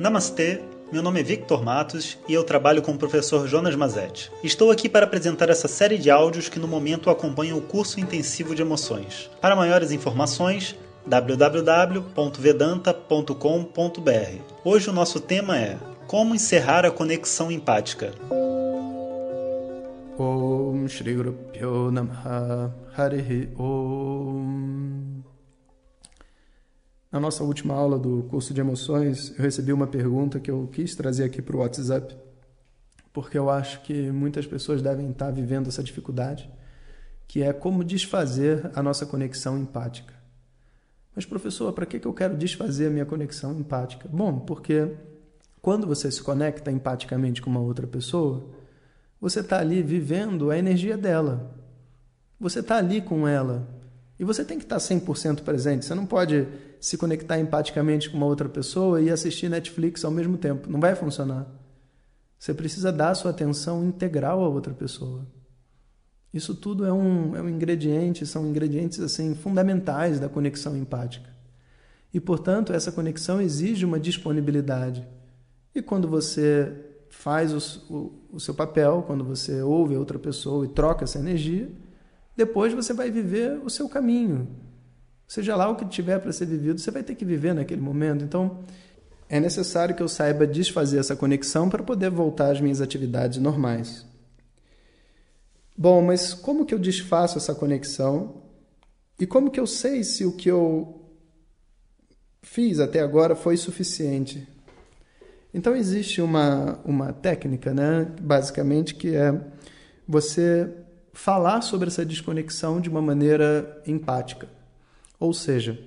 Namastê, meu nome é Victor Matos e eu trabalho com o professor Jonas Mazetti. Estou aqui para apresentar essa série de áudios que no momento acompanham o curso intensivo de emoções. Para maiores informações, www.vedanta.com.br. Hoje o nosso tema é Como encerrar a conexão empática. Om Shri Guru Pyo Namaha Harihi Om Na nossa última aula do curso de emoções, eu recebi uma pergunta que eu quis trazer aqui para o WhatsApp, porque eu acho que muitas pessoas devem estar vivendo essa dificuldade, que é como desfazer a nossa conexão empática. Mas, professor, para que eu quero desfazer a minha conexão empática? Bom, porque quando você se conecta empaticamente com uma outra pessoa, você está ali vivendo a energia dela. Você está ali com ela. E você tem que estar 100% presente. Você não pode se conectar empaticamente com uma outra pessoa e assistir Netflix ao mesmo tempo. Não vai funcionar. Você precisa dar sua atenção integral à outra pessoa. Isso tudo é um, é um ingrediente, são ingredientes assim fundamentais da conexão empática. E, portanto, essa conexão exige uma disponibilidade. E quando você faz o, o, o seu papel, quando você ouve outra pessoa e troca essa energia, depois você vai viver o seu caminho. Seja lá o que tiver para ser vivido, você vai ter que viver naquele momento. Então, é necessário que eu saiba desfazer essa conexão para poder voltar às minhas atividades normais. Bom, mas como que eu desfaço essa conexão? E como que eu sei se o que eu fiz até agora foi suficiente? Então existe uma, uma técnica, né, basicamente, que é você falar sobre essa desconexão de uma maneira empática. Ou seja,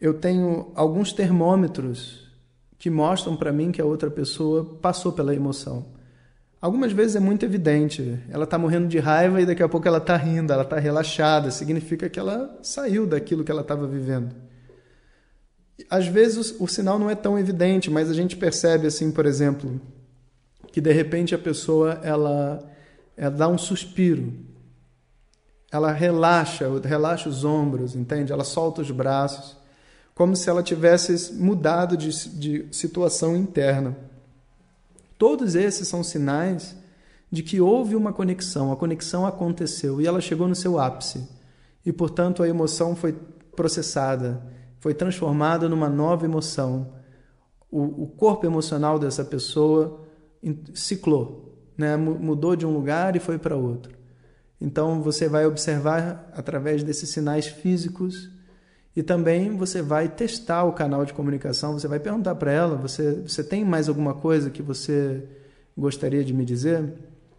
eu tenho alguns termômetros que mostram para mim que a outra pessoa passou pela emoção. Algumas vezes é muito evidente, ela está morrendo de raiva e daqui a pouco ela está rindo, ela está relaxada, significa que ela saiu daquilo que ela estava vivendo às vezes o, sinal não é tão evidente, mas a gente percebe assim, por exemplo, que de repente a pessoa ela, ela dá um suspiro, ela relaxa, relaxa os ombros, entende? Ela solta os braços, como se ela tivesse mudado de, de situação interna. Todos esses são sinais de que houve uma conexão, a conexão aconteceu e ela chegou no seu ápice. E, portanto, a emoção foi processada foi transformada numa nova emoção. O, o corpo emocional dessa pessoa ciclou, né? mudou de um lugar e foi para outro. Então você vai observar através desses sinais físicos e também você vai testar o canal de comunicação. Você vai perguntar para ela: você, você tem mais alguma coisa que você gostaria de me dizer?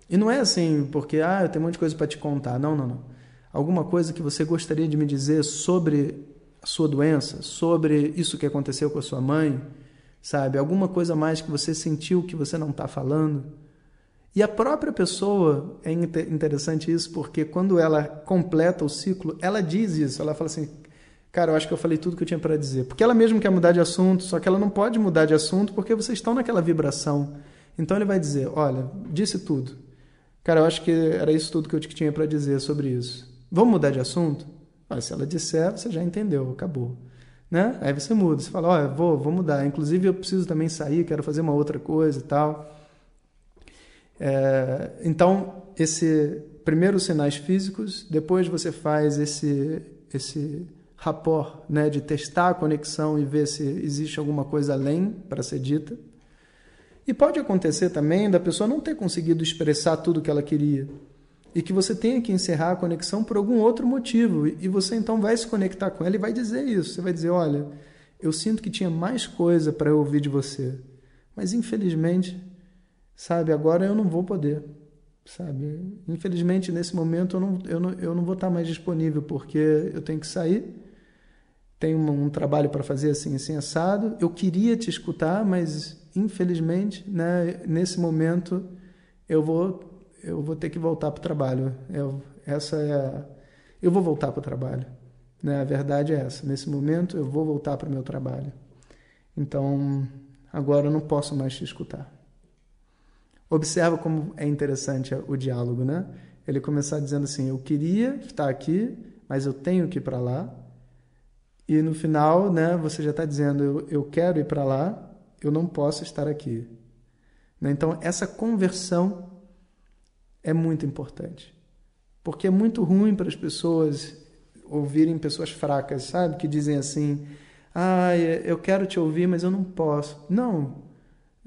E não é assim, porque ah, eu tenho um monte de coisa para te contar. Não, não, não. Alguma coisa que você gostaria de me dizer sobre sua doença, sobre isso que aconteceu com a sua mãe, sabe? Alguma coisa mais que você sentiu que você não está falando. E a própria pessoa, é interessante isso, porque quando ela completa o ciclo, ela diz isso, ela fala assim, cara, eu acho que eu falei tudo que eu tinha para dizer. Porque ela mesmo quer mudar de assunto, só que ela não pode mudar de assunto porque vocês estão naquela vibração. Então ele vai dizer, olha, disse tudo. Cara, eu acho que era isso tudo que eu tinha para dizer sobre isso. Vamos mudar de assunto? Mas se ela disser, você já entendeu, acabou. Né? Aí você muda, você fala, olha, vou, vou mudar. Inclusive eu preciso também sair, quero fazer uma outra coisa e tal. É, então, esse primeiro os sinais físicos, depois você faz esse esse rapport, né, de testar a conexão e ver se existe alguma coisa além para ser dita. E pode acontecer também da pessoa não ter conseguido expressar tudo que ela queria e que você tenha que encerrar a conexão por algum outro motivo. E você então vai se conectar com ela e vai dizer isso. Você vai dizer: Olha, eu sinto que tinha mais coisa para eu ouvir de você, mas infelizmente, sabe, agora eu não vou poder. Sabe? Infelizmente, nesse momento eu não, eu não, eu não vou estar mais disponível porque eu tenho que sair, tenho um, um trabalho para fazer assim, assim, assado. Eu queria te escutar, mas infelizmente, né, nesse momento eu vou eu vou ter que voltar para o trabalho. Eu, essa é a, eu vou voltar para o trabalho. Né? A verdade é essa. Nesse momento, eu vou voltar para o meu trabalho. Então, agora eu não posso mais te escutar. Observa como é interessante o diálogo, né? Ele começar dizendo assim: Eu queria estar aqui, mas eu tenho que ir para lá. E no final, né, você já está dizendo: eu, eu quero ir para lá, eu não posso estar aqui. Né? Então, essa conversão é muito importante. Porque é muito ruim para as pessoas ouvirem pessoas fracas, sabe? Que dizem assim: ah, eu quero te ouvir, mas eu não posso. Não.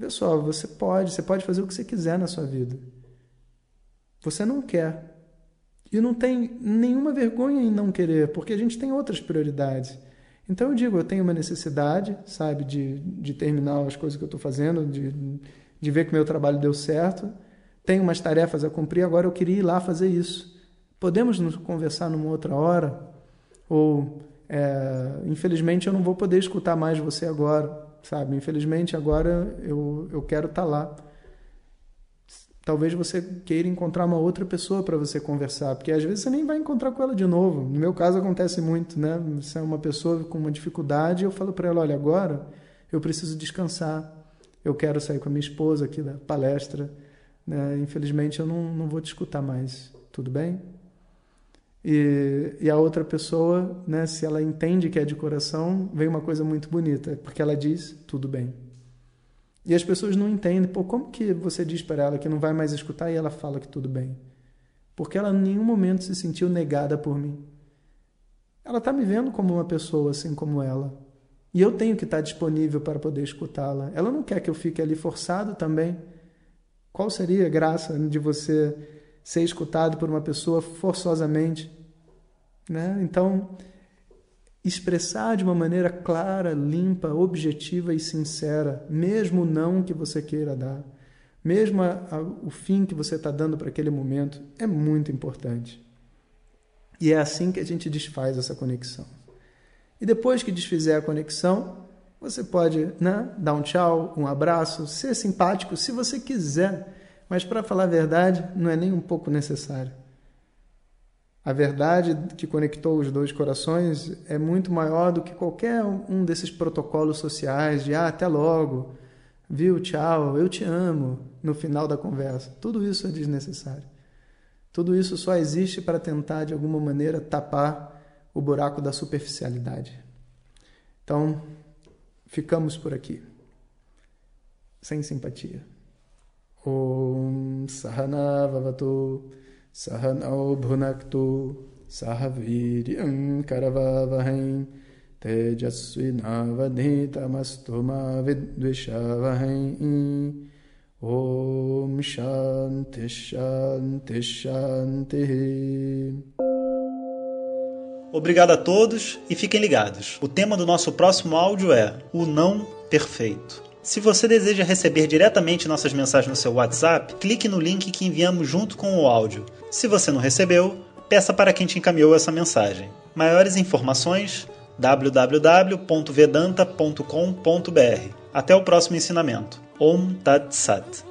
Só, você pode, você pode fazer o que você quiser na sua vida. Você não quer. E não tem nenhuma vergonha em não querer, porque a gente tem outras prioridades. Então eu digo, eu tenho uma necessidade, sabe, de, de terminar as coisas que eu estou fazendo, de, de ver que meu trabalho deu certo. Tenho umas tarefas a cumprir, agora eu queria ir lá fazer isso. Podemos nos conversar numa outra hora? Ou, é, infelizmente, eu não vou poder escutar mais você agora, sabe? Infelizmente, agora eu, eu quero estar tá lá. Talvez você queira encontrar uma outra pessoa para você conversar, porque às vezes você nem vai encontrar com ela de novo. No meu caso acontece muito, né? Você é uma pessoa com uma dificuldade, eu falo para ela, olha, agora eu preciso descansar. Eu quero sair com a minha esposa aqui da palestra. Né? Infelizmente eu não, não vou te escutar mais. Tudo bem? E, e a outra pessoa, né, se ela entende que é de coração, vem uma coisa muito bonita, porque ela diz tudo bem. E as pessoas não entendem, pô, como que você diz para ela que não vai mais escutar e ela fala que tudo bem? Porque ela em nenhum momento se sentiu negada por mim. Ela está me vendo como uma pessoa assim como ela. E eu tenho que estar disponível para poder escutá-la. Ela não quer que eu fique ali forçado também. Qual seria a graça de você ser escutado por uma pessoa forçosamente? Né? Então, expressar de uma maneira clara, limpa, objetiva e sincera, mesmo o não que você queira dar, mesmo a, a, o fim que você está dando para aquele momento, é muito importante. E é assim que a gente desfaz essa conexão. E depois que desfizer a conexão, você pode né, dar um tchau, um abraço, ser simpático se você quiser, mas para falar a verdade, não é nem um pouco necessário. A verdade que conectou os dois corações é muito maior do que qualquer um desses protocolos sociais de ah, até logo, viu, tchau, eu te amo no final da conversa. Tudo isso é desnecessário. Tudo isso só existe para tentar de alguma maneira tapar o buraco da superficialidade. Então, ficamos por aqui. Sem simpatia. Om Sahana Vavatu सहनौ भुनक्तु सह वीर्यं करवावहै तेजस्विनावधीतमस्तु मा विद्विषावहै ॐ शान्ति शान्ति शान्तिः Obrigado a todos e fiquem ligados. O tema do nosso próximo áudio é o não perfeito. Se você deseja receber diretamente nossas mensagens no seu WhatsApp, clique no link que enviamos junto com o áudio. Se você não recebeu, peça para quem te encaminhou essa mensagem. Maiores informações www.vedanta.com.br. Até o próximo ensinamento. Om Tat Sat.